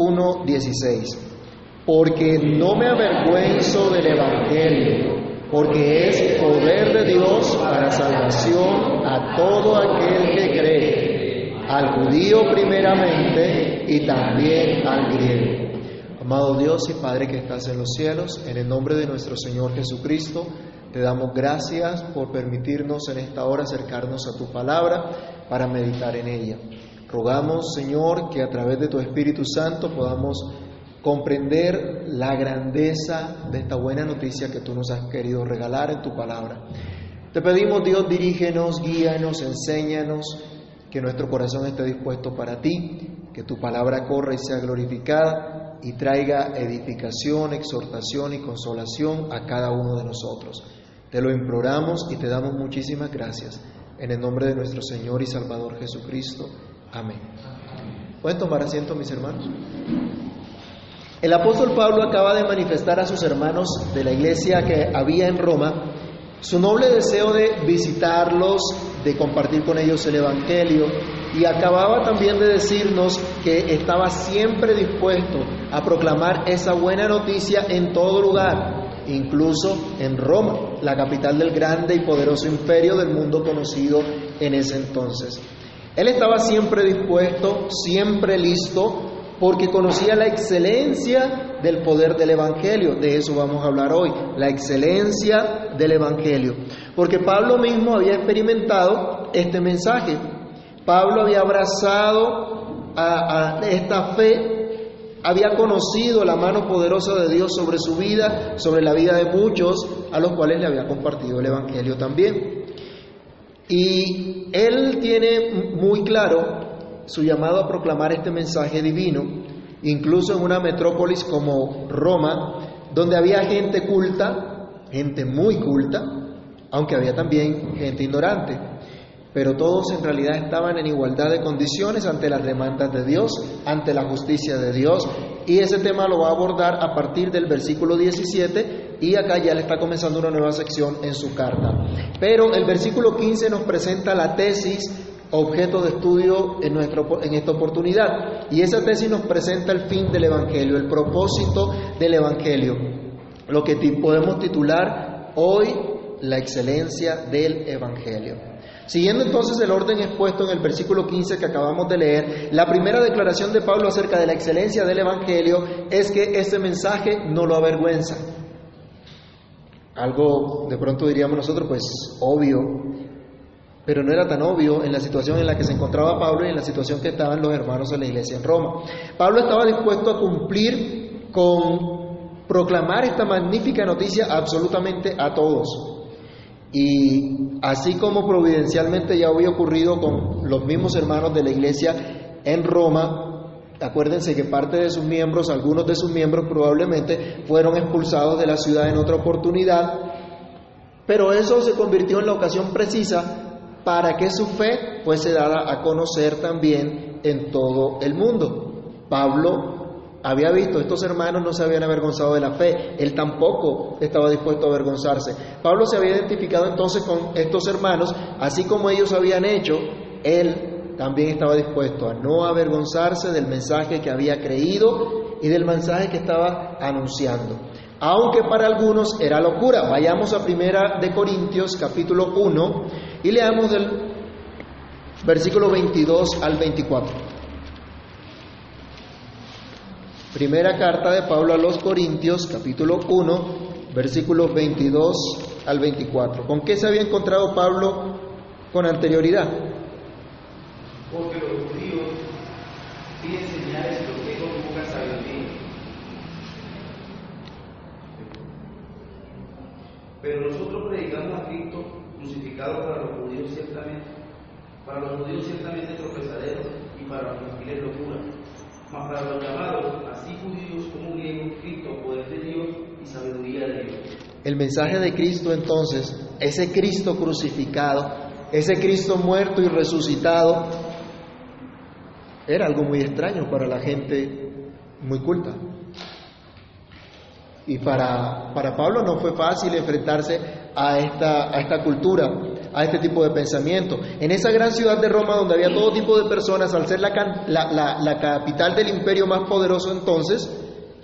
1:16. Porque no me avergüenzo del Evangelio, porque es poder de Dios para salvación a todo aquel que cree, al judío primeramente y también al griego. Amado Dios y Padre que estás en los cielos, en el nombre de nuestro Señor Jesucristo, te damos gracias por permitirnos en esta hora acercarnos a tu palabra para meditar en ella. Rogamos, Señor, que a través de tu Espíritu Santo podamos comprender la grandeza de esta buena noticia que tú nos has querido regalar en tu palabra. Te pedimos, Dios, dirígenos, guíanos, enséñanos, que nuestro corazón esté dispuesto para ti, que tu palabra corra y sea glorificada y traiga edificación, exhortación y consolación a cada uno de nosotros. Te lo imploramos y te damos muchísimas gracias. En el nombre de nuestro Señor y Salvador Jesucristo. Amén. ¿Pueden tomar asiento, mis hermanos? El apóstol Pablo acaba de manifestar a sus hermanos de la iglesia que había en Roma su noble deseo de visitarlos, de compartir con ellos el Evangelio y acababa también de decirnos que estaba siempre dispuesto a proclamar esa buena noticia en todo lugar, incluso en Roma, la capital del grande y poderoso imperio del mundo conocido en ese entonces. Él estaba siempre dispuesto, siempre listo, porque conocía la excelencia del poder del Evangelio. De eso vamos a hablar hoy, la excelencia del Evangelio. Porque Pablo mismo había experimentado este mensaje. Pablo había abrazado a, esta fe, había conocido la mano poderosa de Dios sobre su vida, sobre la vida de muchos, a los cuales le había compartido el Evangelio también. Y él tiene muy claro su llamado a proclamar este mensaje divino, incluso en una metrópolis como Roma, donde había gente culta, gente muy culta, aunque había también gente ignorante, pero todos en realidad estaban en igualdad de condiciones ante las demandas de Dios, ante la justicia de Dios, y ese tema lo va a abordar a partir del versículo 17 y acá ya le está comenzando una nueva sección en su carta. Pero el versículo 15 nos presenta la tesis objeto de estudio en, esta oportunidad. Y esa tesis nos presenta el fin del Evangelio, el propósito del Evangelio, lo que podemos titular hoy la excelencia del Evangelio. Siguiendo entonces el orden expuesto en el versículo 15 que acabamos de leer, la primera declaración de Pablo acerca de la excelencia del Evangelio es que este mensaje no lo avergüenza. Algo de pronto diríamos nosotros, pues obvio, pero no era tan obvio en la situación en la que se encontraba Pablo y en la situación que estaban los hermanos de la iglesia en Roma. Pablo estaba dispuesto a cumplir con proclamar esta magnífica noticia absolutamente a todos. Y así como providencialmente ya había ocurrido con los mismos hermanos de la iglesia en Roma, acuérdense que parte de sus miembros, algunos de sus miembros probablemente fueron expulsados de la ciudad en otra oportunidad, pero eso se convirtió en la ocasión precisa para que su fe fuese dada a conocer también en todo el mundo. Pablo había visto, estos hermanos no se habían avergonzado de la fe, él tampoco estaba dispuesto a avergonzarse. Pablo se había identificado entonces con estos hermanos, así como ellos habían hecho, él también estaba dispuesto a no avergonzarse del mensaje que había creído y del mensaje que estaba anunciando aunque para algunos era locura. Vayamos a Primera de Corintios capítulo 1 y leamos del versículo 22 al 24. Primera carta de Pablo a los Corintios capítulo 1 versículos 22 al 24. ¿Con qué se había encontrado Pablo con anterioridad? Porque los judíos piden señales lo que no poca sabiduría Pero nosotros predicamos a Cristo crucificado para los judíos ciertamente, para los judíos ciertamente tropezaderos y para los gentiles locura. Mas para los llamados, así judíos como griegos, Cristo, poder de Dios y sabiduría de Dios. El mensaje de Cristo entonces, ese Cristo crucificado, ese Cristo muerto y resucitado, era algo muy extraño para la gente muy culta. Y para, para Pablo no fue fácil enfrentarse a esta, a esta cultura. a este tipo de pensamiento. En esa gran ciudad de Roma, donde había todo tipo de personas, al ser la, la, la capital del imperio más poderoso entonces,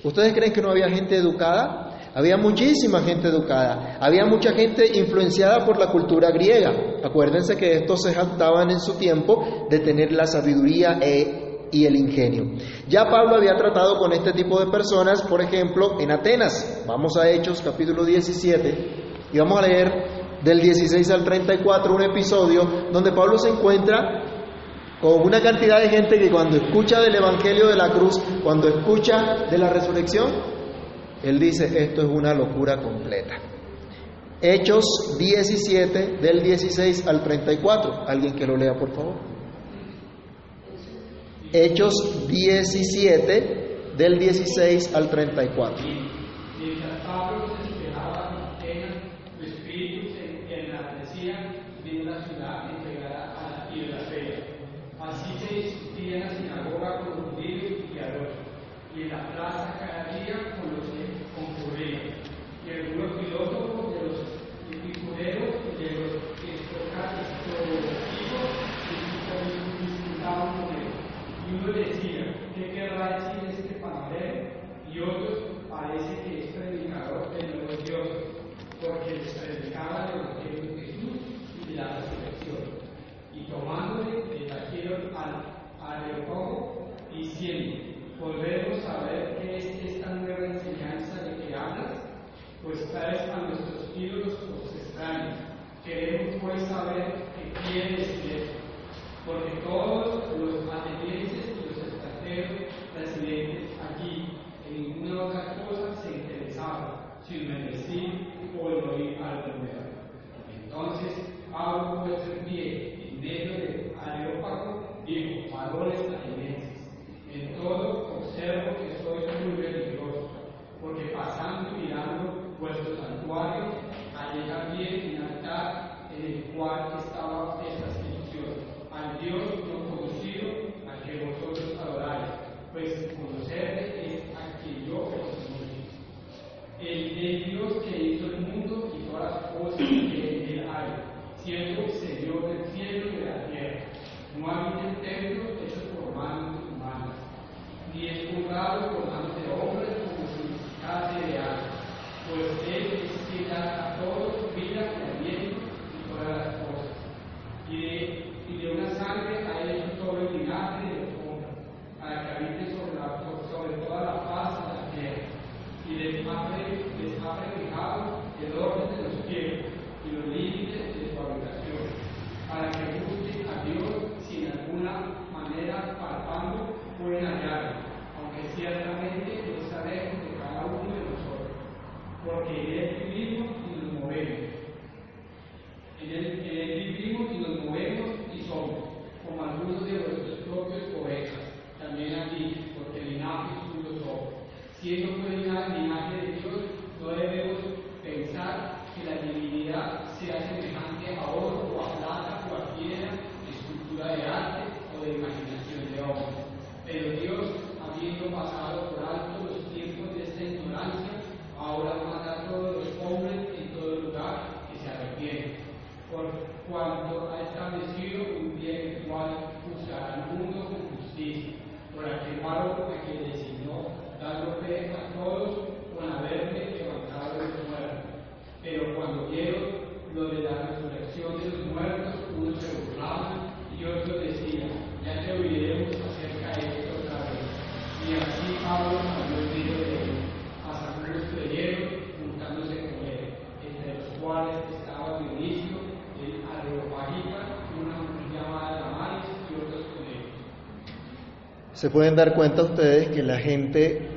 ¿ustedes creen que no había gente educada? Había muchísima gente educada, había mucha gente influenciada por la cultura griega. Acuérdense que estos se jactaban en su tiempo de tener la sabiduría e, y el ingenio. Ya Pablo había tratado con este tipo de personas, por ejemplo, en Atenas. Vamos a Hechos capítulo 17 y vamos a leer del 16 al 34 un episodio donde Pablo se encuentra con una cantidad de gente que cuando escucha del Evangelio de la cruz, cuando escucha de la resurrección, él dice, esto es una locura completa. Hechos 17, del 16 al 34. Alguien que lo lea, por favor. Hechos 17, del 16 al 34. Mientras Pablo se esperaba en Atenas, su espíritu se enardecía de una ciudad entregada a la idolatría. Así se discutía en la sinagoga con los judíos y criadores, y en la plaza cada día con los y algunos filósofos de los epicureos y de los estocásticos disputaban con él. Y uno decía, ¿qué querrá decir este panadero? Y otros, parece que es predicador de nuevos dioses, porque les predicaba el Evangelio de Jesús y de la resurrección. Y tomándole, le trajeron al Areópago, diciendo, podremos saber qué es esta nueva enseñanza de que hablas, pues traes a nuestros ídolos los extraños. Queremos pues saber qué quiere decir esto, porque todos los atenienses y los extranjeros residentes aquí en ninguna otra cosa se interesaban, sin decir o el oír algo nuevo. Entonces Pablo puesto en pie en medio de Areópago dijo, valores atenienses en todo observo que sois muy religiosos, porque pasando y mirando vuestro santuario, hallé también un altar en el cual estaba esta inscripción, al Dios no conocido, al que vosotros adoráis, pues conocerle es a quien yo os el, el Dios que hizo el mundo y todas las cosas que en él hay, siendo Señor del cielo y de la tierra. No hay un templo hecho por manos y es juzgado por manos de hombres como si necesitase de algo, pues Él es quien da a todos vida y aliento y todas las cosas. Y de, y de una sangre ha hecho todo el linaje de los hombres, para que habite sobre, la, sobre toda la faz de la tierra. Y les ha, les ha prefijado el orden de los cielos y los límites de su habitación, para que busquen a Dios si en alguna manera palpando pueden hallarlo que ciertamente no sabemos de cada uno de nosotros, porque en Él vivimos y nos movemos. En Él, en él vivimos y nos movemos y somos, como algunos de nuestros propios ovejas, también aquí, porque el linaje suyo somos. Siendo pues linaje de Dios, no debemos pensar que la divinidad sea semejante a oro o a plata o a piedra, escultura de arte o de imaginación de hombre. Pero Dios habiendo pasado por alto los tiempos de esta ignorancia, ahora manda a todos los hombres en todo lugar que se arrepienten, por cuanto ha establecido un día en el cual juzgará al mundo con justicia, por aquel paro a quien designó, dando fe a todos con haberme levantado de los muertos. Pero cuando vieron lo de la resurrección de los muertos, unos se burlaban y otros decían, ya te oiremos acerca de esto y así Pablo medio de juntándose con él, entre los cuales estaba Dionisio, el Areopagita, una mujer llamada Damaris y otros con él. Se pueden dar cuenta ustedes que la gente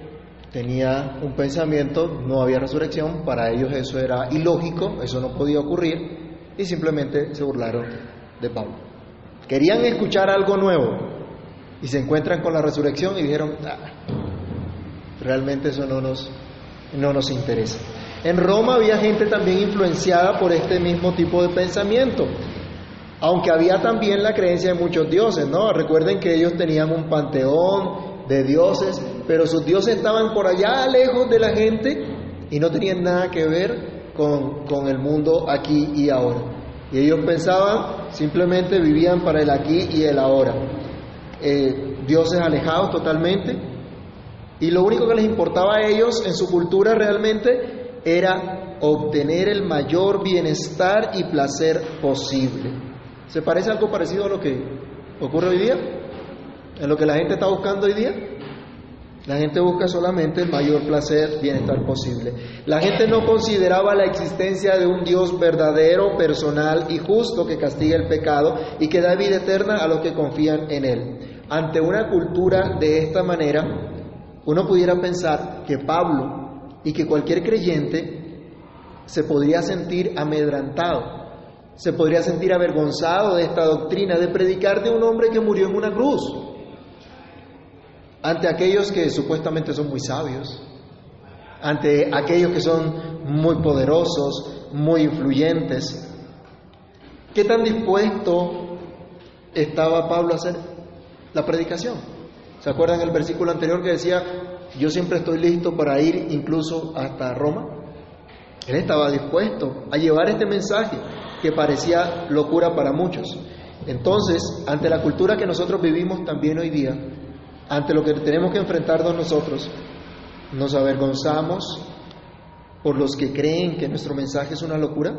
tenía un pensamiento, no había resurrección, para ellos eso era ilógico, eso no podía ocurrir, y simplemente se burlaron de Pablo. Querían escuchar algo nuevo, y se encuentran con la resurrección y dijeron, ah, realmente eso no nos, no nos interesa. En Roma había gente también influenciada por este mismo tipo de pensamiento, aunque había también la creencia de muchos dioses, ¿no? Recuerden que ellos tenían un panteón de dioses, pero sus dioses estaban por allá lejos de la gente y no tenían nada que ver con, con el mundo aquí y ahora. Y ellos pensaban, simplemente vivían para el aquí y el ahora. Eh, dioses alejados totalmente. Y lo único que les importaba a ellos en su cultura realmente era obtener el mayor bienestar y placer posible. ¿Se parece algo parecido a lo que ocurre hoy día? ¿En lo que la gente está buscando hoy día? La gente busca solamente el mayor placer, bienestar posible. La gente no consideraba la existencia de un Dios verdadero, personal y justo que castiga el pecado y que da vida eterna a los que confían en Él. Ante una cultura de esta manera, uno pudiera pensar que Pablo y que cualquier creyente se podría sentir amedrantado, se podría sentir avergonzado de esta doctrina de predicar de un hombre que murió en una cruz ante aquellos que supuestamente son muy sabios, ante aquellos que son muy poderosos, muy influyentes. ¿Qué tan dispuesto estaba Pablo a hacer la predicación? ¿Se acuerdan el versículo anterior que decía, yo siempre estoy listo para ir incluso hasta Roma? Él estaba dispuesto a llevar este mensaje que parecía locura para muchos. Entonces, ante la cultura que nosotros vivimos también hoy día, ante lo que tenemos que enfrentarnos nosotros, nos avergonzamos por los que creen que nuestro mensaje es una locura.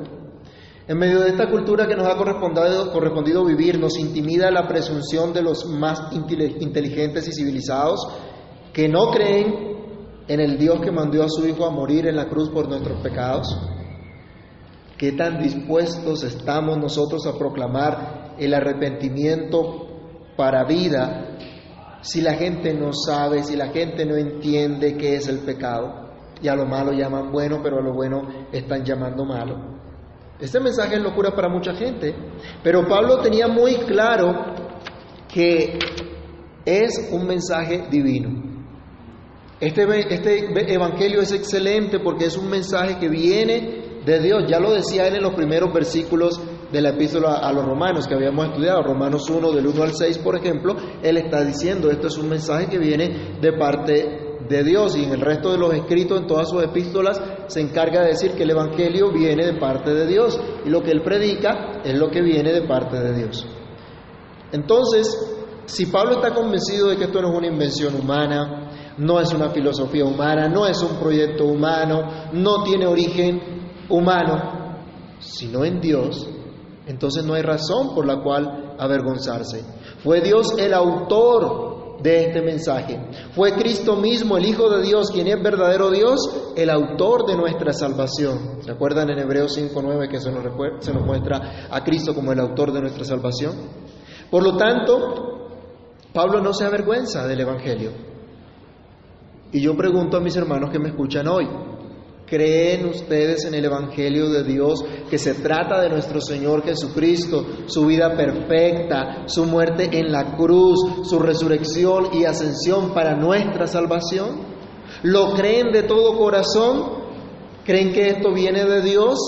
En medio de esta cultura que nos ha correspondido, vivir, nos intimida la presunción de los más inteligentes y civilizados que no creen en el Dios que mandó a su Hijo a morir en la cruz por nuestros pecados. ¿Qué tan dispuestos estamos nosotros a proclamar el arrepentimiento para vida si la gente no sabe, si la gente no entiende qué es el pecado, y a lo malo llaman bueno, pero a lo bueno están llamando malo. Este mensaje es locura para mucha gente, pero Pablo tenía muy claro que es un mensaje divino. Este, este evangelio es excelente porque es un mensaje que viene de Dios. Ya lo decía él en los primeros versículos de la epístola a los romanos que habíamos estudiado, Romanos 1 del 1 al 6, por ejemplo, él está diciendo, esto es un mensaje que viene de parte de Dios y en el resto de los escritos, en todas sus epístolas, se encarga de decir que el Evangelio viene de parte de Dios y lo que él predica es lo que viene de parte de Dios. Entonces, si Pablo está convencido de que esto no es una invención humana, no es una filosofía humana, no es un proyecto humano, no tiene origen humano, sino en Dios, entonces no hay razón por la cual avergonzarse. Fue Dios el autor de este mensaje. Fue Cristo mismo, el Hijo de Dios, quien es verdadero Dios, el autor de nuestra salvación. ¿Se acuerdan en Hebreos 5.9 que se nos, se nos muestra a Cristo como el autor de nuestra salvación? Por lo tanto, Pablo no se avergüenza del Evangelio. Y yo pregunto a mis hermanos que me escuchan hoy, ¿Creen ustedes en el Evangelio de Dios que se trata de nuestro Señor Jesucristo, su vida perfecta, su muerte en la cruz, su resurrección y ascensión para nuestra salvación? ¿Lo creen de todo corazón? ¿Creen que esto viene de Dios?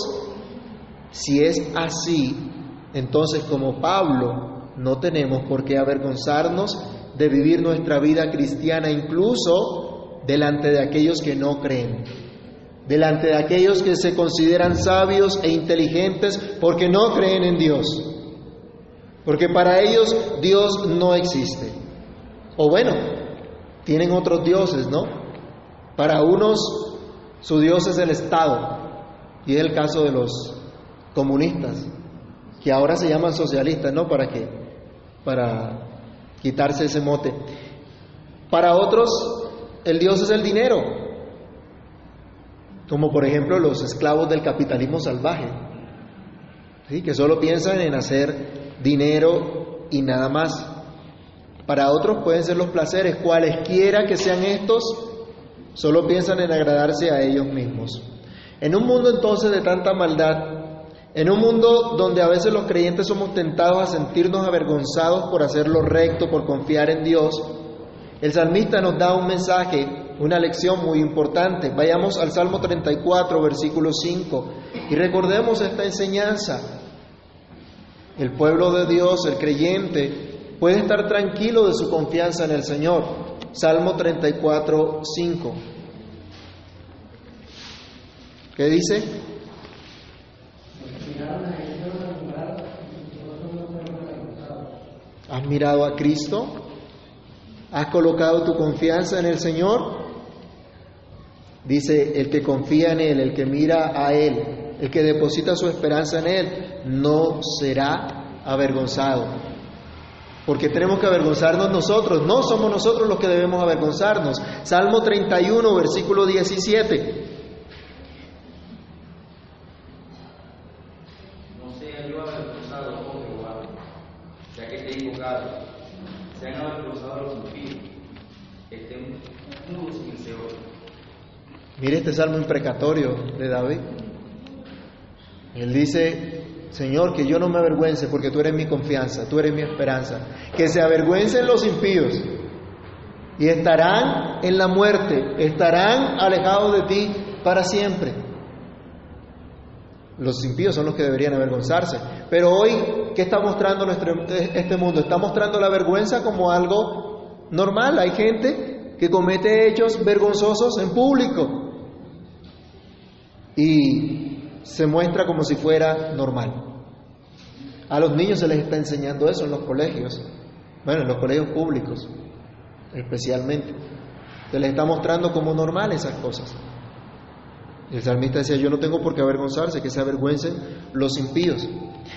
Si es así, entonces como Pablo no tenemos por qué avergonzarnos de vivir nuestra vida cristiana incluso delante de aquellos que no creen delante de aquellos que se consideran sabios e inteligentes porque no creen en Dios. Porque para ellos Dios no existe. O bueno, tienen otros dioses, ¿no? Para unos su Dios es el Estado. Y es el caso de los comunistas, que ahora se llaman socialistas, ¿no? ¿Para qué? Para quitarse ese mote. Para otros, el Dios es el dinero, como por ejemplo los esclavos del capitalismo salvaje, ¿sí? que solo piensan en hacer dinero y nada más. Para otros pueden ser los placeres, cualesquiera que sean estos, solo piensan en agradarse a ellos mismos. En un mundo entonces de tanta maldad, en un mundo donde a veces los creyentes somos tentados a sentirnos avergonzados por hacer lo recto, por confiar en Dios, el salmista nos da un mensaje, una lección muy importante. Vayamos al Salmo 34, versículo 5, y recordemos esta enseñanza. El pueblo de Dios, el creyente, puede estar tranquilo de su confianza en el Señor. Salmo 34, 5. ¿Qué dice? ¿Has mirado a Cristo? ¿Has colocado tu confianza en el Señor? Dice, el que confía en Él, el que mira a Él, el que deposita su esperanza en Él, no será avergonzado. Porque tenemos que avergonzarnos nosotros, no somos nosotros los que debemos avergonzarnos. Salmo 31, versículo 17. No sea yo avergonzado, oh Jehová, ya que te he invocado. Sean avergonzados los impíos, estén mudos en Seol. Mire este salmo imprecatorio de David. Él dice, Señor, que yo no me avergüence porque tú eres mi confianza, tú eres mi esperanza. Que se avergüencen los impíos y estarán en la muerte, estarán alejados de ti para siempre. Los impíos son los que deberían avergonzarse. Pero hoy, ¿qué está mostrando nuestro, este mundo? Está mostrando la vergüenza como algo normal. Hay gente que comete hechos vergonzosos en público y se muestra como si fuera normal. A los niños se les está enseñando eso en los colegios, bueno, en los colegios públicos especialmente. Se les está mostrando como normal esas cosas. El salmista decía, yo no tengo por qué avergonzarse, que se avergüencen los impíos.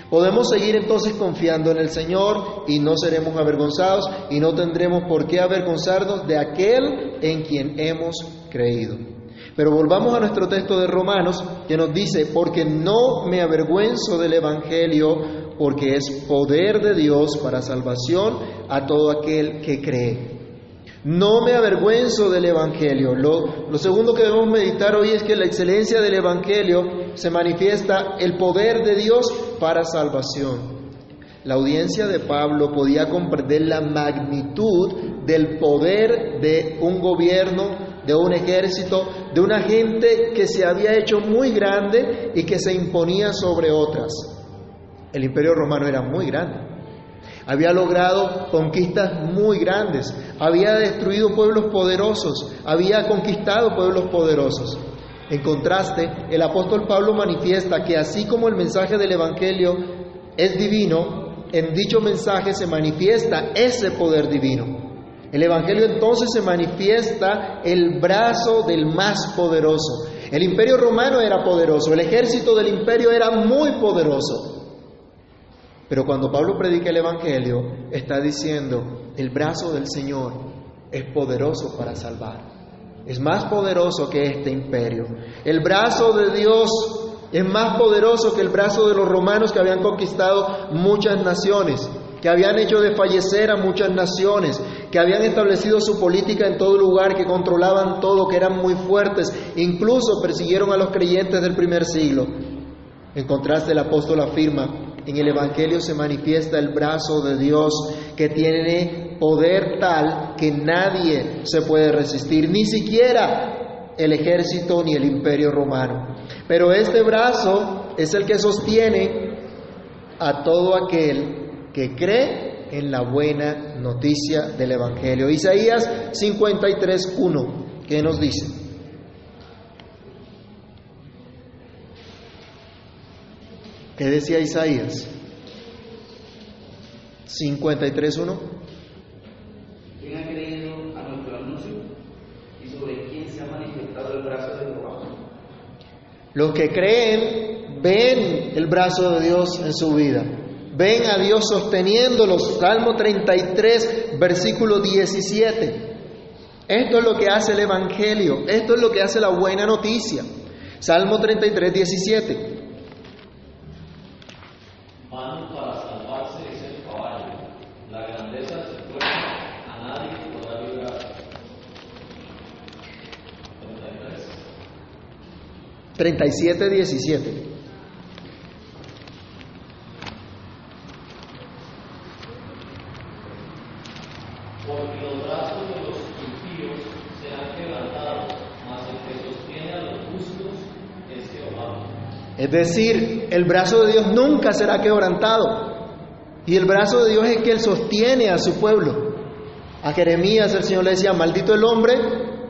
Podemos seguir entonces confiando en el Señor y no seremos avergonzados y no tendremos por qué avergonzarnos de aquel en quien hemos creído. Pero volvamos a nuestro texto de Romanos que nos dice, porque no me avergüenzo del Evangelio, porque es poder de Dios para salvación a todo aquel que cree. No me avergüenzo del Evangelio. Lo, lo, segundo que debemos meditar hoy es que la excelencia del Evangelio se manifiesta el poder de Dios para salvación. La audiencia de Pablo podía comprender la magnitud del poder de un gobierno, de un ejército, de una gente que se había hecho muy grande y que se imponía sobre otras. El imperio romano era muy grande. Había logrado conquistas muy grandes, había destruido pueblos poderosos, había conquistado pueblos poderosos. En contraste, el apóstol Pablo manifiesta que así como el mensaje del Evangelio es divino, en dicho mensaje se manifiesta ese poder divino. El Evangelio entonces se manifiesta el brazo del más poderoso. El imperio romano era poderoso, el ejército del imperio era muy poderoso. Pero cuando Pablo predica el Evangelio, está diciendo, el brazo del Señor es poderoso para salvar. Es más poderoso que este imperio. El brazo de Dios es más poderoso que el brazo de los romanos que habían conquistado muchas naciones, que habían hecho desfallecer a muchas naciones, que habían establecido su política en todo lugar, que controlaban todo, que eran muy fuertes, incluso persiguieron a los creyentes del primer siglo. En contraste, el apóstol afirma, en el Evangelio se manifiesta el brazo de Dios que tiene poder tal que nadie se puede resistir, ni siquiera el ejército ni el imperio romano. Pero este brazo es el que sostiene a todo aquel que cree en la buena noticia del Evangelio. Isaías 53.1, ¿qué nos dice? ¿Qué decía Isaías? 53.1. ¿Quién ha creído a nuestro anuncio y sobre quién se ha manifestado el brazo de Jehová? Los que creen ven el brazo de Dios en su vida. Ven a Dios sosteniéndolos. Salmo 33, versículo 17. Esto es lo que hace el Evangelio. Esto es lo que hace la buena noticia. Salmo 33, 17. Van para salvarse es el caballo, la grandeza de su fuerza a nadie podrá librar. 33. 37, 17. Porque los brazos de los impíos serán quebrantados, mas el que sostiene a los justos es Jehová. Es decir, el brazo de Dios nunca será quebrantado. Y el brazo de Dios es que Él sostiene a su pueblo. A Jeremías el Señor le decía, maldito el hombre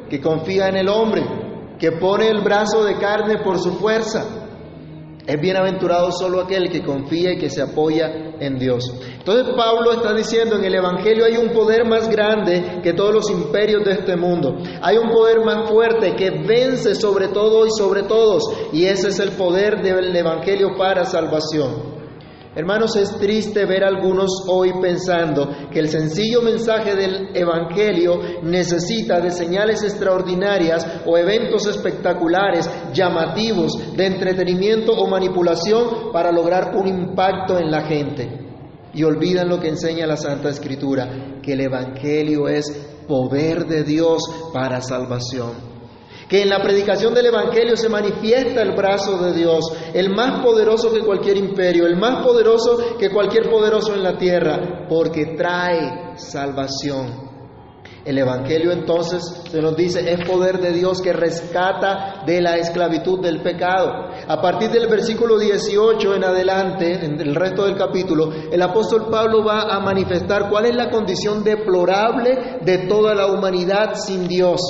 que confía en el hombre, que pone el brazo de carne por su fuerza. Es bienaventurado solo aquel que confía y que se apoya en Dios. Entonces Pablo está diciendo, en el Evangelio hay un poder más grande que todos los imperios de este mundo. Hay un poder más fuerte que vence sobre todo y sobre todos. Y ese es el poder del Evangelio para salvación. Hermanos, es triste ver a algunos hoy pensando que el sencillo mensaje del Evangelio necesita de señales extraordinarias o eventos espectaculares, llamativos, de entretenimiento o manipulación para lograr un impacto en la gente. Y olvidan lo que enseña la Santa Escritura, que el Evangelio es poder de Dios para salvación que en la predicación del Evangelio se manifiesta el brazo de Dios, el más poderoso que cualquier imperio, el más poderoso que cualquier poderoso en la tierra, porque trae salvación. El Evangelio entonces se nos dice es poder de Dios que rescata de la esclavitud del pecado. A partir del versículo 18 en adelante, en el resto del capítulo, el apóstol Pablo va a manifestar cuál es la condición deplorable de toda la humanidad sin Dios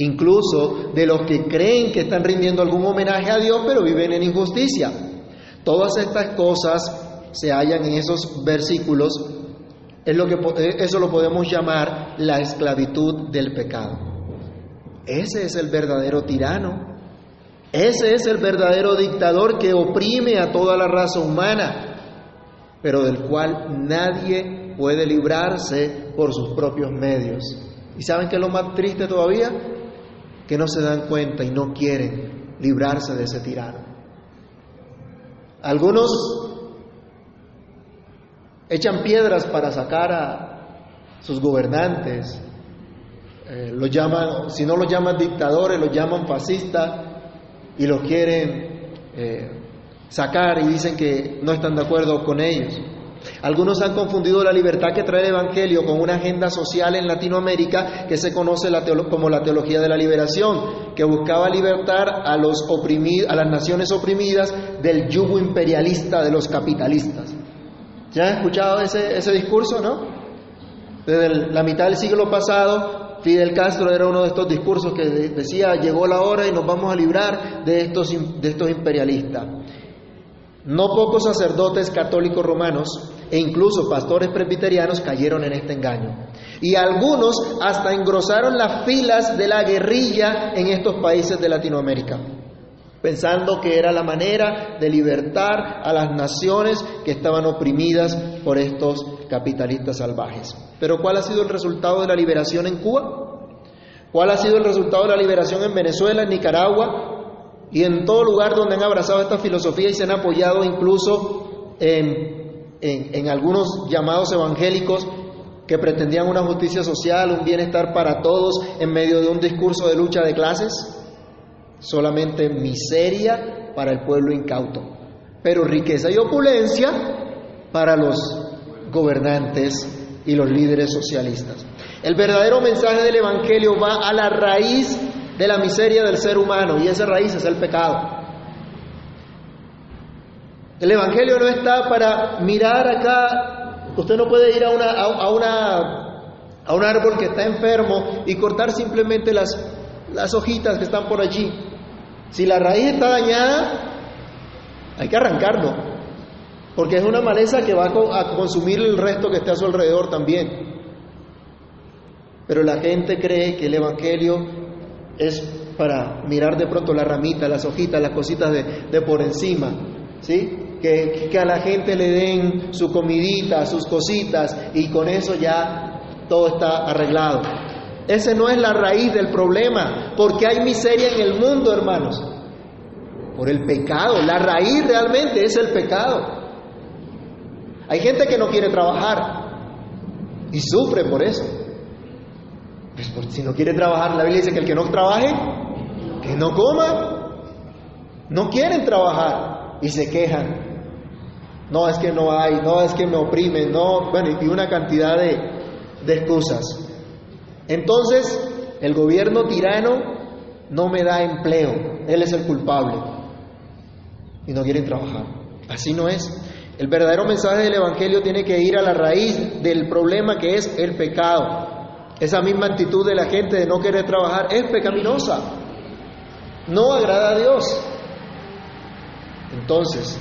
incluso de los que creen que están rindiendo algún homenaje a Dios, pero viven en injusticia. Todas estas cosas se hallan en esos versículos, es lo que, eh, eso lo podemos llamar la esclavitud del pecado. Ese es el verdadero tirano, ese es el verdadero dictador que oprime a toda la raza humana, pero del cual nadie puede librarse por sus propios medios. ¿Y saben qué es lo más triste todavía? Que no se dan cuenta y no quieren librarse de ese tirano. Algunos echan piedras para sacar a sus gobernantes, eh, los llaman, si no los llaman dictadores, los llaman fascistas y los quieren eh, sacar y dicen que no están de acuerdo con ellos. Algunos han confundido la libertad que trae el Evangelio con una agenda social en Latinoamérica que se conoce como la teología de la liberación, que buscaba libertar a, los a las naciones oprimidas del yugo imperialista de los capitalistas. ¿Ya han escuchado ese, discurso, no? Desde la mitad del siglo pasado, Fidel Castro era uno de estos discursos que decía, llegó la hora y nos vamos a librar de estos imperialistas. No pocos sacerdotes católicos romanos e incluso pastores presbiterianos cayeron en este engaño. Y algunos hasta engrosaron las filas de la guerrilla en estos países de Latinoamérica, pensando que era la manera de libertar a las naciones que estaban oprimidas por estos capitalistas salvajes. Pero ¿cuál ha sido el resultado de la liberación en Cuba? ¿Cuál ha sido el resultado de la liberación en Venezuela, en Nicaragua, y en todo lugar donde han abrazado esta filosofía y se han apoyado incluso en, en, algunos llamados evangélicos que pretendían una justicia social, un bienestar para todos en medio de un discurso de lucha de clases, solamente miseria para el pueblo incauto, pero riqueza y opulencia para los gobernantes y los líderes socialistas. El verdadero mensaje del Evangelio va a la raíz de la miseria del ser humano y esa raíz es el pecado. El Evangelio no está para mirar acá, usted no puede ir a, una, a, una, a un árbol que está enfermo y cortar simplemente las, las hojitas que están por allí. Si la raíz está dañada, hay que arrancarlo, porque es una maleza que va a consumir el resto que está a su alrededor también. Pero la gente cree que el Evangelio es para mirar de pronto la ramita, las hojitas, las cositas de, por encima, ¿sí? Que, que, a la gente le den su comidita, sus cositas y con eso ya todo está arreglado. Ese no es la raíz del problema, porque hay miseria en el mundo, hermanos, por el pecado. La raíz realmente es el pecado. Hay gente que no quiere trabajar y sufre por eso. Pues si no quiere trabajar, la Biblia dice que el que no trabaje, que no coma. No quieren trabajar y se quejan. No, es que no hay, no, es que me oprimen, no, bueno, y una cantidad de excusas. Entonces, el gobierno tirano no me da empleo, él es el culpable. Y no quieren trabajar. Así no es. El verdadero mensaje del Evangelio tiene que ir a la raíz del problema que es el pecado. Esa misma actitud de la gente de no querer trabajar es pecaminosa. No agrada a Dios. Entonces,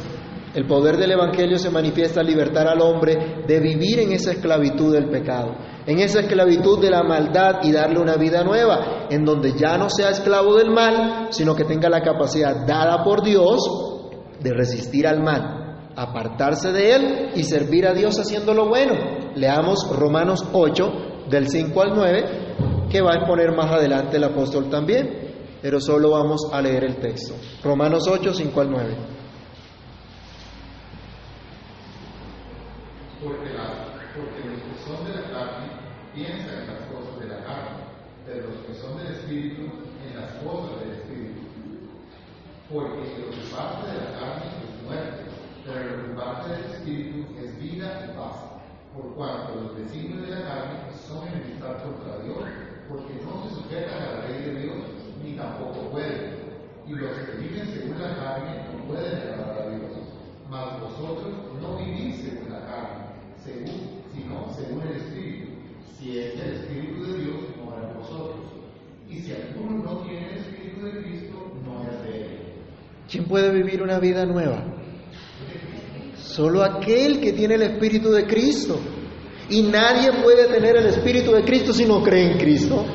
el poder del Evangelio se manifiesta al libertar al hombre de vivir en esa esclavitud del pecado, en esa esclavitud de la maldad y darle una vida nueva, en donde ya no sea esclavo del mal, sino que tenga la capacidad dada por Dios de resistir al mal, apartarse de él y servir a Dios haciendo lo bueno. Leamos Romanos 8, del 5 al 9, que va a exponer más adelante el apóstol también, pero solo vamos a leer el texto. Romanos 8, 5 al 9. Porque, porque los que son de la carne piensan en las cosas de la carne, pero los que son del Espíritu en las cosas del Espíritu. Porque lo que parte de la carne es muerte, pero lo que parte del Espíritu es vida y paz. Por cuanto los designios de la carne son enemistad contra Dios, porque no se sujetan a la ley de Dios, ni tampoco pueden. Y los que viven según la carne no pueden agradar a Dios. Mas vosotros no vivís según la carne, según, sino según el Espíritu. Si es el Espíritu de Dios, mora en vosotros. Y si alguno no tiene el Espíritu de Cristo, no es de él. ¿Quién puede vivir una vida nueva? Solo aquel que tiene el Espíritu de Cristo. Y nadie puede tener el Espíritu de Cristo si no cree en Cristo,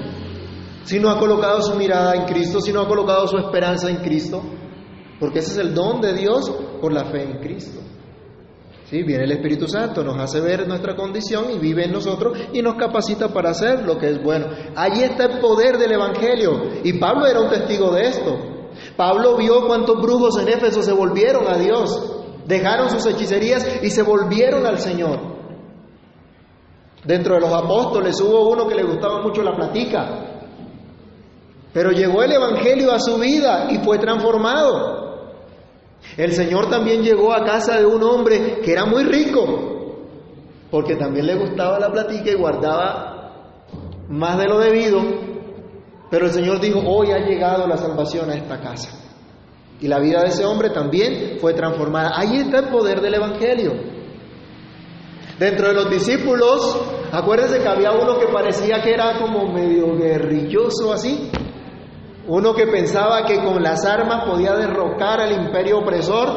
si no ha colocado su mirada en Cristo, si no ha colocado su esperanza en Cristo, porque ese es el don de Dios por la fe en Cristo. ¿Sí? Viene el Espíritu Santo, nos hace ver nuestra condición y vive en nosotros y nos capacita para hacer lo que es bueno. Allí está el poder del Evangelio y Pablo era un testigo de esto. Pablo vio cuántos brujos en Éfeso se volvieron a Dios, dejaron sus hechicerías y se volvieron al Señor. Dentro de los apóstoles hubo uno que le gustaba mucho la platica, pero llegó el Evangelio a su vida y fue transformado. El Señor también llegó a casa de un hombre que era muy rico, porque también le gustaba la platica y guardaba más de lo debido, pero el Señor dijo, hoy ha llegado la salvación a esta casa. Y la vida de ese hombre también fue transformada. Ahí está el poder del Evangelio. Dentro de los discípulos, acuérdense que había uno que parecía que era como medio guerrilloso así. Uno que pensaba que con las armas podía derrocar al imperio opresor,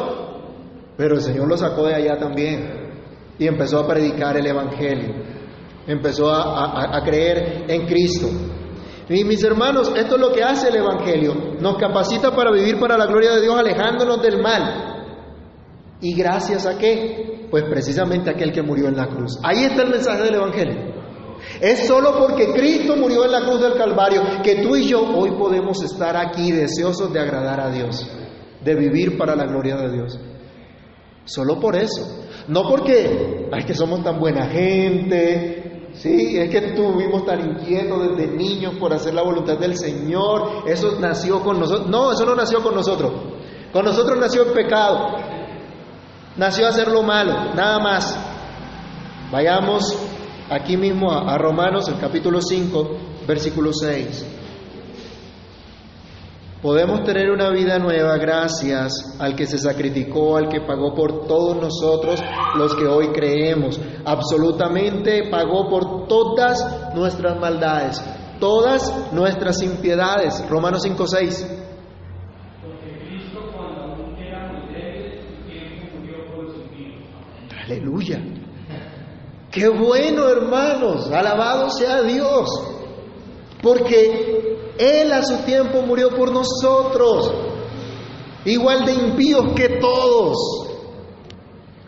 pero el Señor lo sacó de allá también y empezó a predicar el Evangelio, empezó a, a- a creer en Cristo. Y mis hermanos, esto es lo que hace el Evangelio, nos capacita para vivir para la gloria de Dios alejándonos del mal. ¿Y gracias a qué? Pues precisamente aquel que murió en la cruz. Ahí está el mensaje del Evangelio. Es solo porque Cristo murió en la cruz del Calvario que tú y yo hoy podemos estar aquí deseosos de agradar a Dios, de vivir para la gloria de Dios. Solo por eso. No porque, ay, que somos tan buena gente, sí, es que estuvimos tan inquietos desde niños por hacer la voluntad del Señor, eso nació con nosotros. No, eso no nació con nosotros. Con nosotros nació el pecado, nació hacer lo malo, nada más. Vayamos aquí mismo a, a Romanos, el capítulo 5, versículo 6. Podemos tener una vida nueva gracias al que se sacrificó, al que pagó por todos nosotros los que hoy creemos. Absolutamente pagó por todas nuestras maldades, todas nuestras impiedades. Romanos 5, 6. Porque Cristo, cuando aún éramos débiles, su tiempo murió por los impíos. Aleluya. Qué bueno, hermanos. Alabado sea Dios. Porque Él a su tiempo murió por nosotros. Igual de impíos que todos.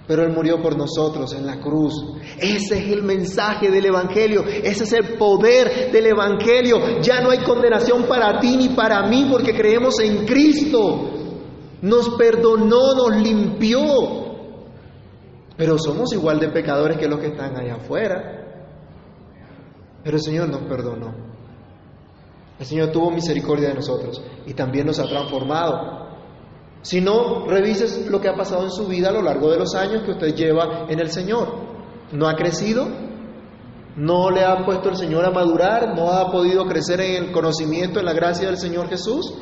Pero Él murió por nosotros en la cruz. Ese es el mensaje del Evangelio. Ese es el poder del Evangelio. Ya no hay condenación para ti ni para mí porque creemos en Cristo. Nos perdonó, nos limpió. Pero somos igual de pecadores que los que están allá afuera. Pero el Señor nos perdonó. El Señor tuvo misericordia de nosotros y también nos ha transformado. Si no, revises lo que ha pasado en su vida a lo largo de los años que usted lleva en el Señor. ¿No ha crecido? ¿No le ha puesto el Señor a madurar? ¿No ha podido crecer en el conocimiento, en la gracia del Señor Jesús?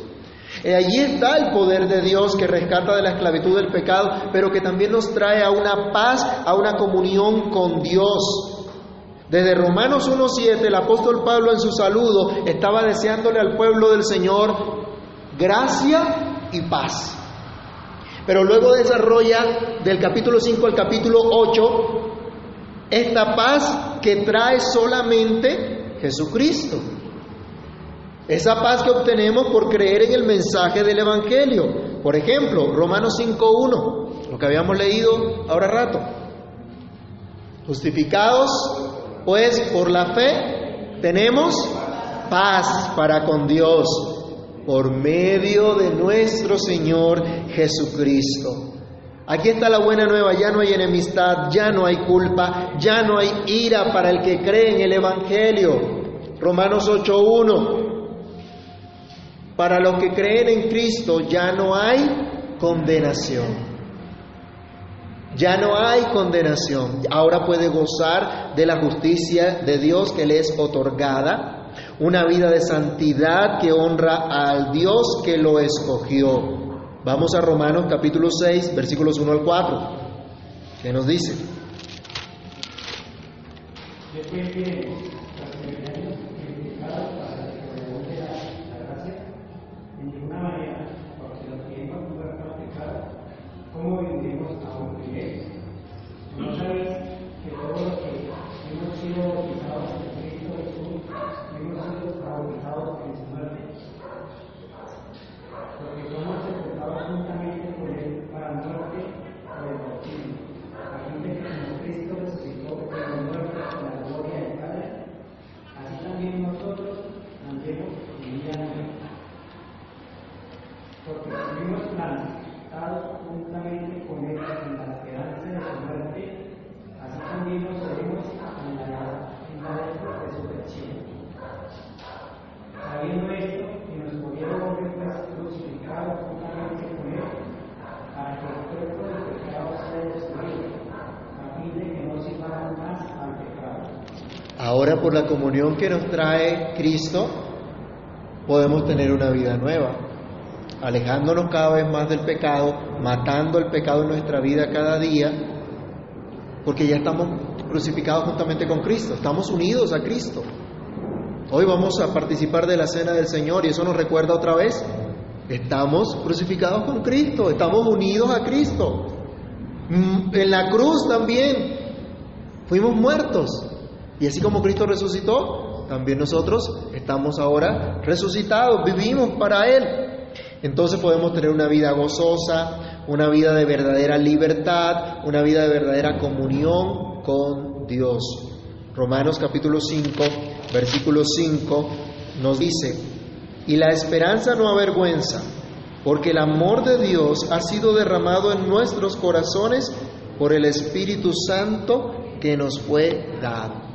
Eh, allí está el poder de Dios que rescata de la esclavitud del pecado, pero que también nos trae a una paz, a una comunión con Dios. Desde Romanos 1.7, el apóstol Pablo en su saludo estaba deseándole al pueblo del Señor gracia y paz. Pero luego desarrolla del capítulo 5 al capítulo 8 esta paz que trae solamente Jesucristo. Esa paz que obtenemos por creer en el mensaje del Evangelio. Por ejemplo, Romanos 5.1, lo que habíamos leído ahora rato. Justificados, pues, por la fe, tenemos paz para con Dios por medio de nuestro Señor Jesucristo. Aquí está la buena nueva, ya no hay enemistad, ya no hay culpa, ya no hay ira para el que cree en el Evangelio. Romanos 8.1. Para los que creen en Cristo ya no hay condenación. Ya no hay condenación. Ahora puede gozar de la justicia de Dios que le es otorgada una vida de santidad que honra al Dios que lo escogió. Vamos a Romanos capítulo 6, versículos 1 al 4, ¿Qué nos dice. La comunión que nos trae Cristo, podemos tener una vida nueva, alejándonos cada vez más del pecado, matando el pecado en nuestra vida cada día, porque ya estamos crucificados juntamente con Cristo, estamos unidos a Cristo. Hoy vamos a participar de la cena del Señor y eso nos recuerda otra vez, estamos crucificados con Cristo, estamos unidos a Cristo. Mm, en la cruz también fuimos muertos, y así como Cristo resucitó, también nosotros estamos ahora resucitados, vivimos para Él. Entonces podemos tener una vida gozosa, una vida de verdadera libertad, una vida de verdadera comunión con Dios. Romanos capítulo 5, versículo 5 nos dice, y la esperanza no avergüenza, porque el amor de Dios ha sido derramado en nuestros corazones por el Espíritu Santo que nos fue dado.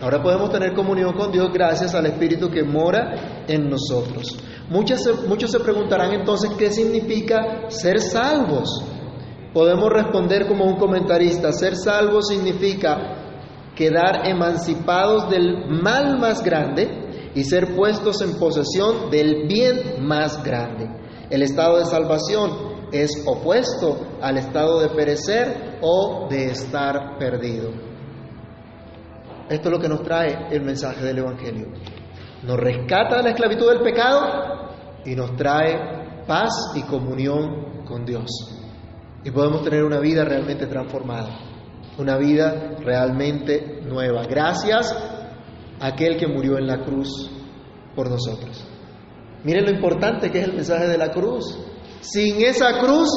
Ahora podemos tener comunión con Dios gracias al Espíritu que mora en nosotros. Muchos, muchos se preguntarán entonces qué significa ser salvos. Podemos responder como un comentarista, ser salvos significa quedar emancipados del mal más grande y ser puestos en posesión del bien más grande. El estado de salvación es opuesto al estado de perecer o de estar perdido. Esto es lo que nos trae el mensaje del Evangelio. Nos rescata de la esclavitud del pecado y nos trae paz y comunión con Dios. Y podemos tener una vida realmente transformada, una vida realmente nueva. Gracias a aquel que murió en la cruz por nosotros. Miren lo importante que es el mensaje de la cruz. Sin esa cruz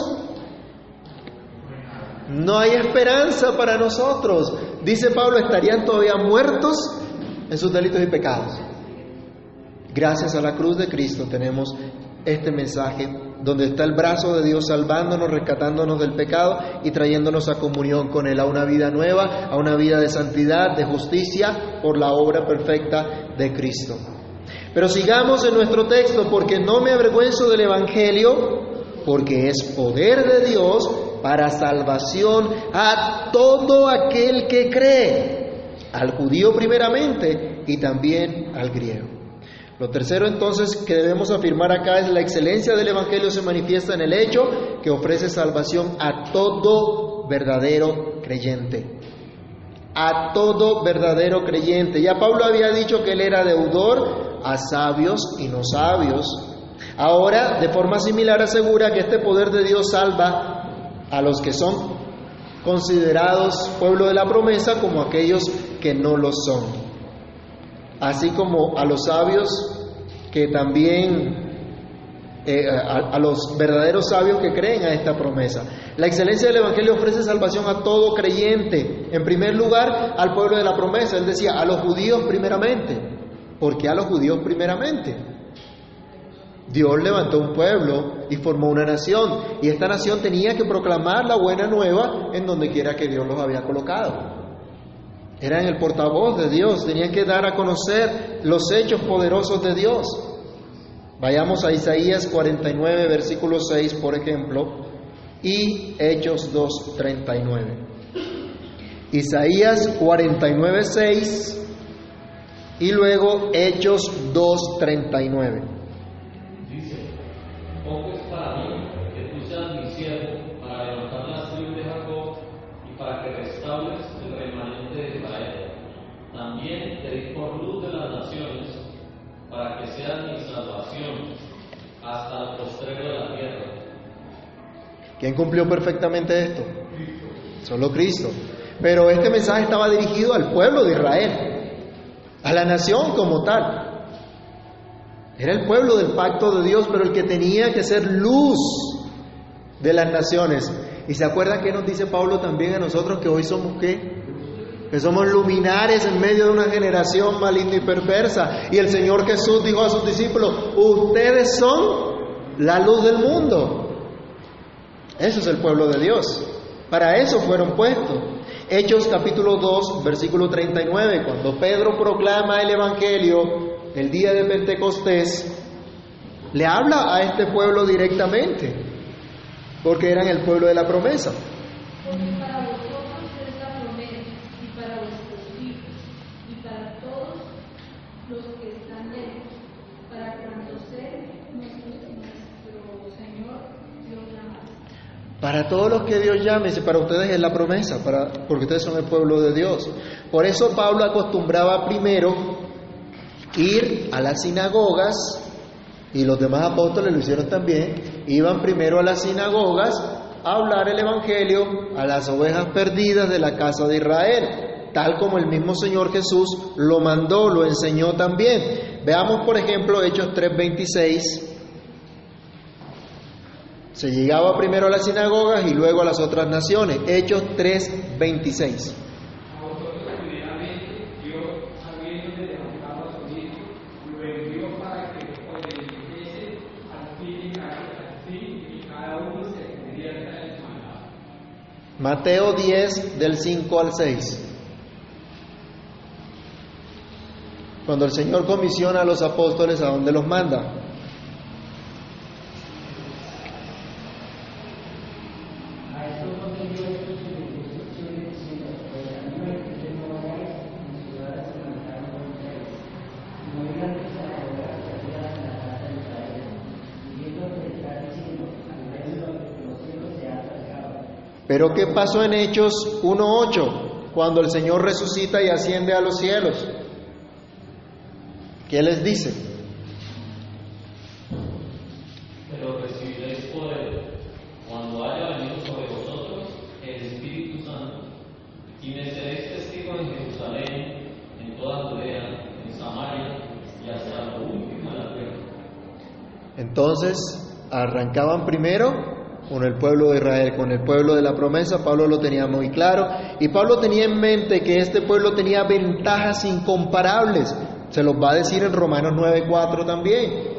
no hay esperanza para nosotros. Dice Pablo, estarían todavía muertos en sus delitos y pecados. Gracias a la cruz de Cristo tenemos este mensaje donde está el brazo de Dios salvándonos, rescatándonos del pecado y trayéndonos a comunión con Él, a una vida nueva, a una vida de santidad, de justicia, por la obra perfecta de Cristo. Pero sigamos en nuestro texto, porque no me avergüenzo del Evangelio, porque es poder de Dios para salvación a todo aquel que cree, al judío primeramente y también al griego. Lo tercero entonces que debemos afirmar acá es la excelencia del Evangelio se manifiesta en el hecho que ofrece salvación a todo verdadero creyente. A todo verdadero creyente. Ya Pablo había dicho que él era deudor a sabios y no sabios, Ahora, de forma similar, asegura que este poder de Dios salva a los que son considerados pueblo de la promesa como aquellos que no lo son, así como a los sabios que también eh, a, a, los verdaderos sabios que creen a esta promesa. La excelencia del Evangelio ofrece salvación a todo creyente. En primer lugar, al pueblo de la promesa. Él decía, a los judíos primeramente. ¿Por qué a los judíos primeramente? Dios levantó un pueblo y formó una nación. Y esta nación tenía que proclamar la buena nueva en donde quiera que Dios los había colocado. Eran el portavoz de Dios, tenían que dar a conocer los hechos poderosos de Dios. Vayamos a Isaías 49, versículo 6, por ejemplo, y Hechos 2, 39. Isaías 49, 6 y luego Hechos 2, 39. Dice, poco es para mí que tú seas mi siervo para levantar las tribus de Jacob y para que restaures el remanente de Israel. También te di por luz de las naciones para que seas mi salvación hasta el postrero de la tierra. ¿Quién cumplió perfectamente esto? Solo Cristo. Pero este mensaje estaba dirigido al pueblo de Israel, a la nación como tal. Era el pueblo del pacto de Dios, pero el que tenía que ser luz de las naciones. ¿Y se acuerdan que nos dice Pablo también a nosotros que hoy somos qué? Que somos luminares en medio de una generación maligna y perversa. Y el Señor Jesús dijo a sus discípulos, ustedes son la luz del mundo. Eso es el pueblo de Dios. Para eso fueron puestos. Hechos capítulo 2, versículo 39, cuando Pedro proclama el Evangelio el día de Pentecostés, le habla a este pueblo directamente, porque eran el pueblo de la promesa. Porque para vosotros es la promesa, y para vuestros hijos, y para todos para todos los que Dios llame, para ustedes es la promesa, para, porque ustedes son el pueblo de Dios. Por eso Pablo acostumbraba primero ir a las sinagogas, y los demás apóstoles lo hicieron también, iban primero a las sinagogas a hablar el Evangelio a las ovejas perdidas de la casa de Israel, tal como el mismo Señor Jesús lo mandó, lo enseñó también. Veamos, por ejemplo, Hechos 3:26. Se llegaba primero a las sinagogas y luego a las otras naciones. Hechos 3:26. A vosotros primeramente, Dios, habiendo levantado a su Hijo, lo envió para que os bendijese al fin y cada, al fin y cada uno se convierta en su maldad. Mateo 10 del 5 al 6. Cuando el Señor comisiona a los apóstoles, ¿a dónde los manda? Pero ¿qué pasó en Hechos 1.8? Cuando el Señor resucita y asciende a los cielos. ¿Qué les dice? Pero recibiréis poder cuando haya venido sobre vosotros el Espíritu Santo, y me seréis testigos en Jerusalén, en toda Judea, en Samaria y hasta lo último de la tierra. Entonces, arrancaban primero con el pueblo de Israel, con el pueblo de la promesa, Pablo lo tenía muy claro, y Pablo tenía en mente que este pueblo tenía ventajas incomparables, se los va a decir en Romanos 9:4 también.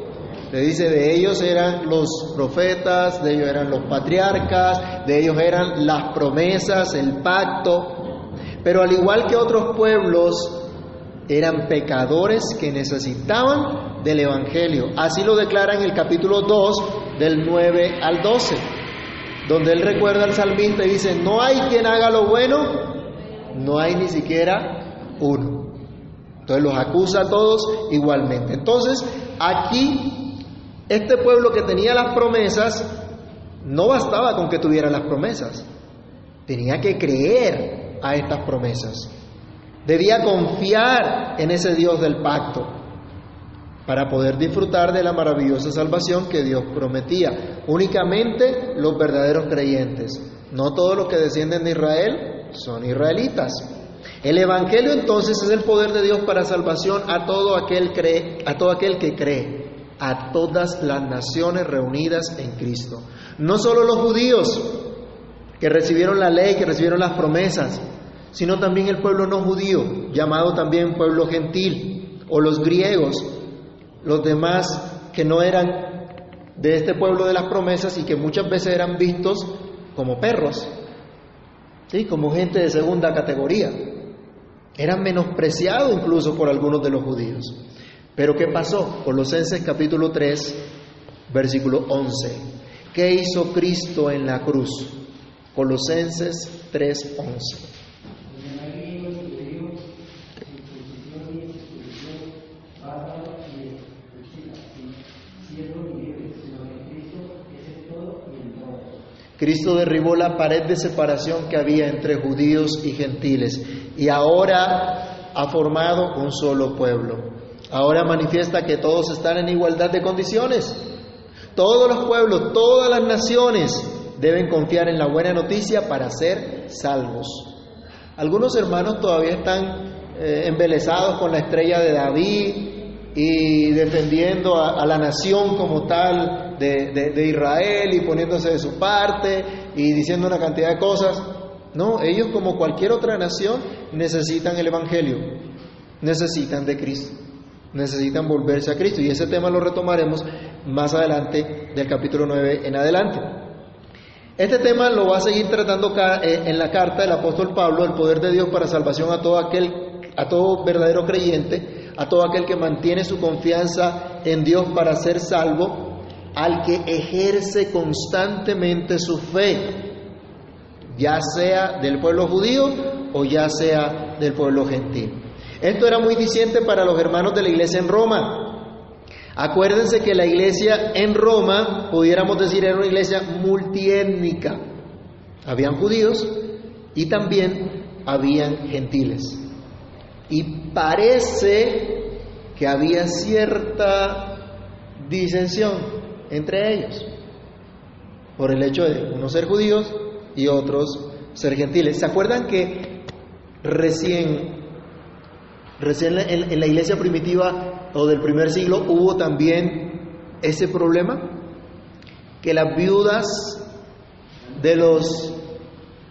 Le dice, de ellos eran los profetas, de ellos eran los patriarcas, de ellos eran las promesas, el pacto, pero al igual que otros pueblos, eran pecadores que necesitaban del Evangelio. Así lo declara en el capítulo 2 del 9 al 12, donde él recuerda al salmista y dice, no hay quien haga lo bueno, no hay ni siquiera uno. Entonces los acusa a todos igualmente. Entonces, aquí, este pueblo que tenía las promesas, no bastaba con que tuviera las promesas, tenía que creer a estas promesas. Debía confiar en ese Dios del pacto. para poder disfrutar de la maravillosa salvación que Dios prometía. Únicamente los verdaderos creyentes. No todos los que descienden de Israel son israelitas. El Evangelio entonces es el poder de Dios para salvación a todo aquel, cree, a todo aquel que cree, a todas las naciones reunidas en Cristo. No solo los judíos que recibieron la ley, que recibieron las promesas, sino también el pueblo no judío, llamado también pueblo gentil, o los griegos, los demás que no eran de este pueblo de las promesas y que muchas veces eran vistos como perros, ¿sí? como gente de segunda categoría. Eran menospreciados incluso por algunos de los judíos. Pero ¿qué pasó? Colosenses capítulo 3, versículo 11. ¿Qué hizo Cristo en la cruz? Colosenses 3, 11. Cristo derribó la pared de separación que había entre judíos y gentiles y ahora ha formado un solo pueblo. Ahora manifiesta que todos están en igualdad de condiciones. Todos los pueblos, todas las naciones deben confiar en la buena noticia para ser salvos. Algunos hermanos todavía están eh, embelesados con la estrella de David y defendiendo a la nación como tal de, Israel y poniéndose de su parte y diciendo una cantidad de cosas. No, ellos como cualquier otra nación necesitan el Evangelio, necesitan de Cristo, necesitan volverse a Cristo. Y ese tema lo retomaremos más adelante del capítulo 9 en adelante. Este tema lo va a seguir tratando eh, en la carta del apóstol Pablo, el poder de Dios para salvación a todo aquel, a todo verdadero creyente, a todo aquel que mantiene su confianza en Dios para ser salvo al que ejerce constantemente su fe, ya sea del pueblo judío o ya sea del pueblo gentil. Esto era muy diciente para los hermanos de la iglesia en Roma. Acuérdense que la iglesia en Roma, pudiéramos decir, era una iglesia multiétnica. Habían judíos y también habían gentiles. Y parece que había cierta disensión entre ellos, por el hecho de unos ser judíos y otros ser gentiles. ¿Se acuerdan que recién, recién en, la iglesia primitiva o del primer siglo hubo también ese problema? Que las viudas de los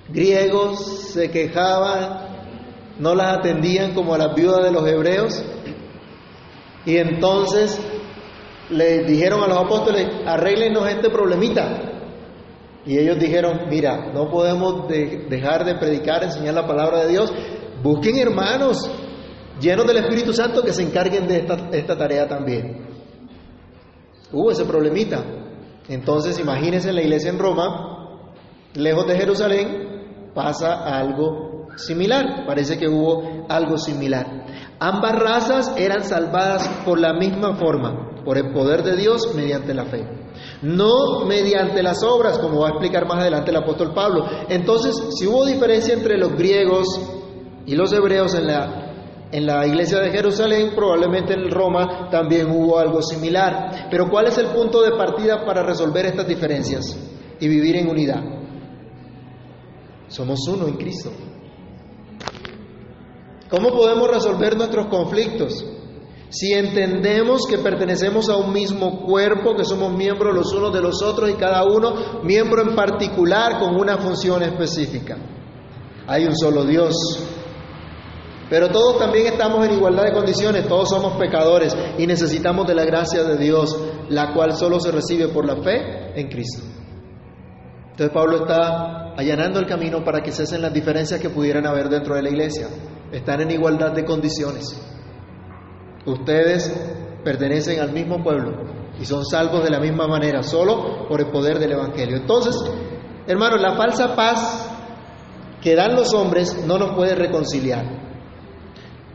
griegos se quejaban, no las atendían como a las viudas de los hebreos, y entonces le dijeron a los apóstoles, arréglenos este problemita. Y ellos dijeron, mira, no podemos dejar de predicar, enseñar la palabra de Dios. Busquen hermanos llenos del Espíritu Santo que se encarguen de esta, esta tarea también. Hubo ese problemita. Entonces, imagínense la iglesia en Roma, lejos de Jerusalén, pasa algo similar. Parece que hubo algo similar. Ambas razas eran salvadas por la misma forma por el poder de Dios mediante la fe. No mediante las obras, como va a explicar más adelante el apóstol Pablo. Entonces, si hubo diferencia entre los griegos y los hebreos en la, en la iglesia de Jerusalén, probablemente en Roma también hubo algo similar. Pero ¿cuál es el punto de partida para resolver estas diferencias y vivir en unidad? Somos uno en Cristo. ¿Cómo podemos resolver nuestros conflictos? Si entendemos que pertenecemos a un mismo cuerpo, que somos miembros los unos de los otros y cada uno miembro en particular con una función específica. Hay un solo Dios. Pero todos también estamos en igualdad de condiciones, todos somos pecadores y necesitamos de la gracia de Dios, la cual solo se recibe por la fe en Cristo. Entonces Pablo está allanando el camino para que cesen las diferencias que pudieran haber dentro de la iglesia. Están en igualdad de condiciones. Ustedes pertenecen al mismo pueblo y son salvos de la misma manera, solo por el poder del Evangelio. Entonces, hermanos, la falsa paz que dan los hombres no nos puede reconciliar.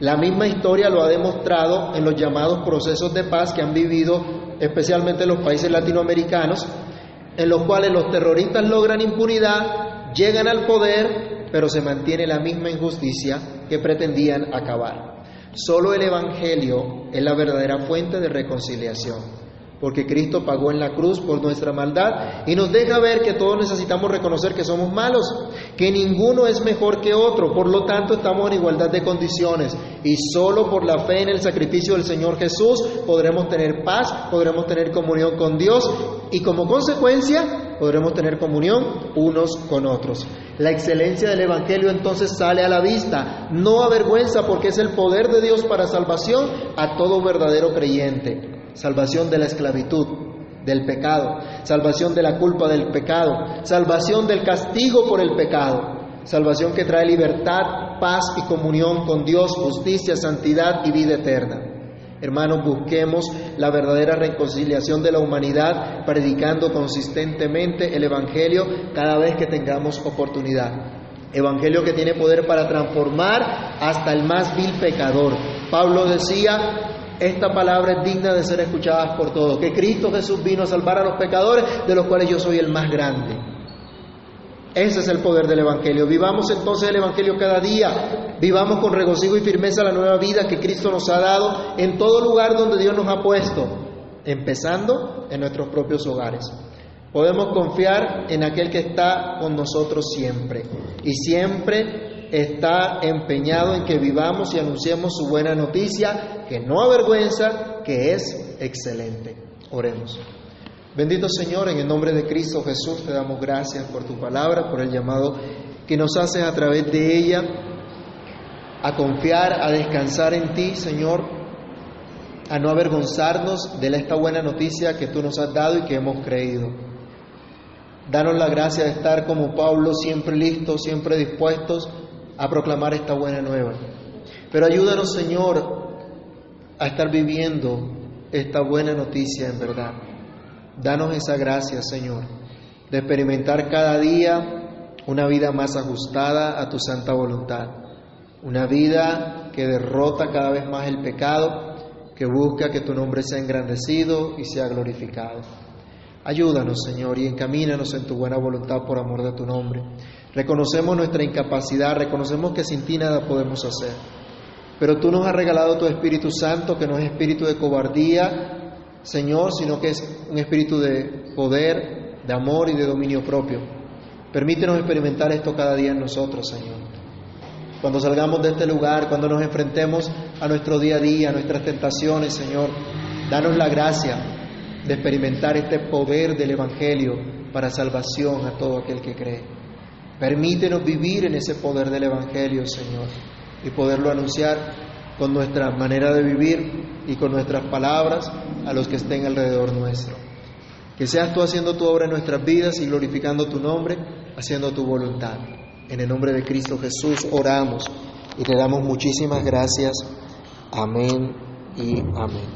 La misma historia lo ha demostrado en los llamados procesos de paz que han vivido especialmente los países latinoamericanos, en los cuales los terroristas logran impunidad, llegan al poder, pero se mantiene la misma injusticia que pretendían acabar. Solo el Evangelio es la verdadera fuente de reconciliación porque Cristo pagó en la cruz por nuestra maldad y nos deja ver que todos necesitamos reconocer que somos malos, que ninguno es mejor que otro, por lo tanto estamos en igualdad de condiciones y solo por la fe en el sacrificio del Señor Jesús podremos tener paz, podremos tener comunión con Dios y como consecuencia podremos tener comunión unos con otros. La excelencia del Evangelio entonces sale a la vista, no avergüenza porque es el poder de Dios para salvación a todo verdadero creyente. Salvación de la esclavitud, del pecado, salvación de la culpa del pecado, salvación del castigo por el pecado, salvación que trae libertad, paz y comunión con Dios, justicia, santidad y vida eterna. Hermanos, busquemos la verdadera reconciliación de la humanidad predicando consistentemente el Evangelio cada vez que tengamos oportunidad. Evangelio que tiene poder para transformar hasta el más vil pecador. Pablo decía, esta palabra es digna de ser escuchada por todos, que Cristo Jesús vino a salvar a los pecadores, de los cuales yo soy el más grande. Ese es el poder del Evangelio. Vivamos entonces el Evangelio cada día. Vivamos con regocijo y firmeza la nueva vida que Cristo nos ha dado en todo lugar donde Dios nos ha puesto, empezando en nuestros propios hogares. Podemos confiar en aquel que está con nosotros siempre y siempre está empeñado en que vivamos y anunciemos su buena noticia, que no avergüenza, que es excelente. Oremos. Bendito Señor, en el nombre de Cristo Jesús te damos gracias por tu palabra, por el llamado que nos haces a través de ella a confiar, a descansar en ti, Señor, a no avergonzarnos de esta buena noticia que tú nos has dado y que hemos creído. Danos la gracia de estar como Pablo, siempre listos, siempre dispuestos a proclamar esta buena nueva. Pero ayúdanos, Señor, a estar viviendo esta buena noticia en verdad. Danos esa gracia, Señor, de experimentar cada día una vida más ajustada a tu santa voluntad. Una vida que derrota cada vez más el pecado, que busca que tu nombre sea engrandecido y sea glorificado. Ayúdanos, Señor, y encamínanos en tu buena voluntad por amor de tu nombre. Reconocemos nuestra incapacidad, reconocemos que sin ti nada podemos hacer. Pero tú nos has regalado tu Espíritu Santo, que no es espíritu de cobardía, Señor, sino que es un espíritu de poder, de amor y de dominio propio. Permítenos experimentar esto cada día en nosotros, Señor. Cuando salgamos de este lugar, cuando nos enfrentemos a nuestro día a día, a nuestras tentaciones, Señor, danos la gracia de experimentar este poder del Evangelio para salvación a todo aquel que cree. Permítenos vivir en ese poder del Evangelio, Señor, y poderlo anunciar con nuestra manera de vivir y con nuestras palabras a los que estén alrededor nuestro. Que seas tú haciendo tu obra en nuestras vidas y glorificando tu nombre, haciendo tu voluntad. En el nombre de Cristo Jesús oramos y te damos muchísimas gracias. Amén y amén.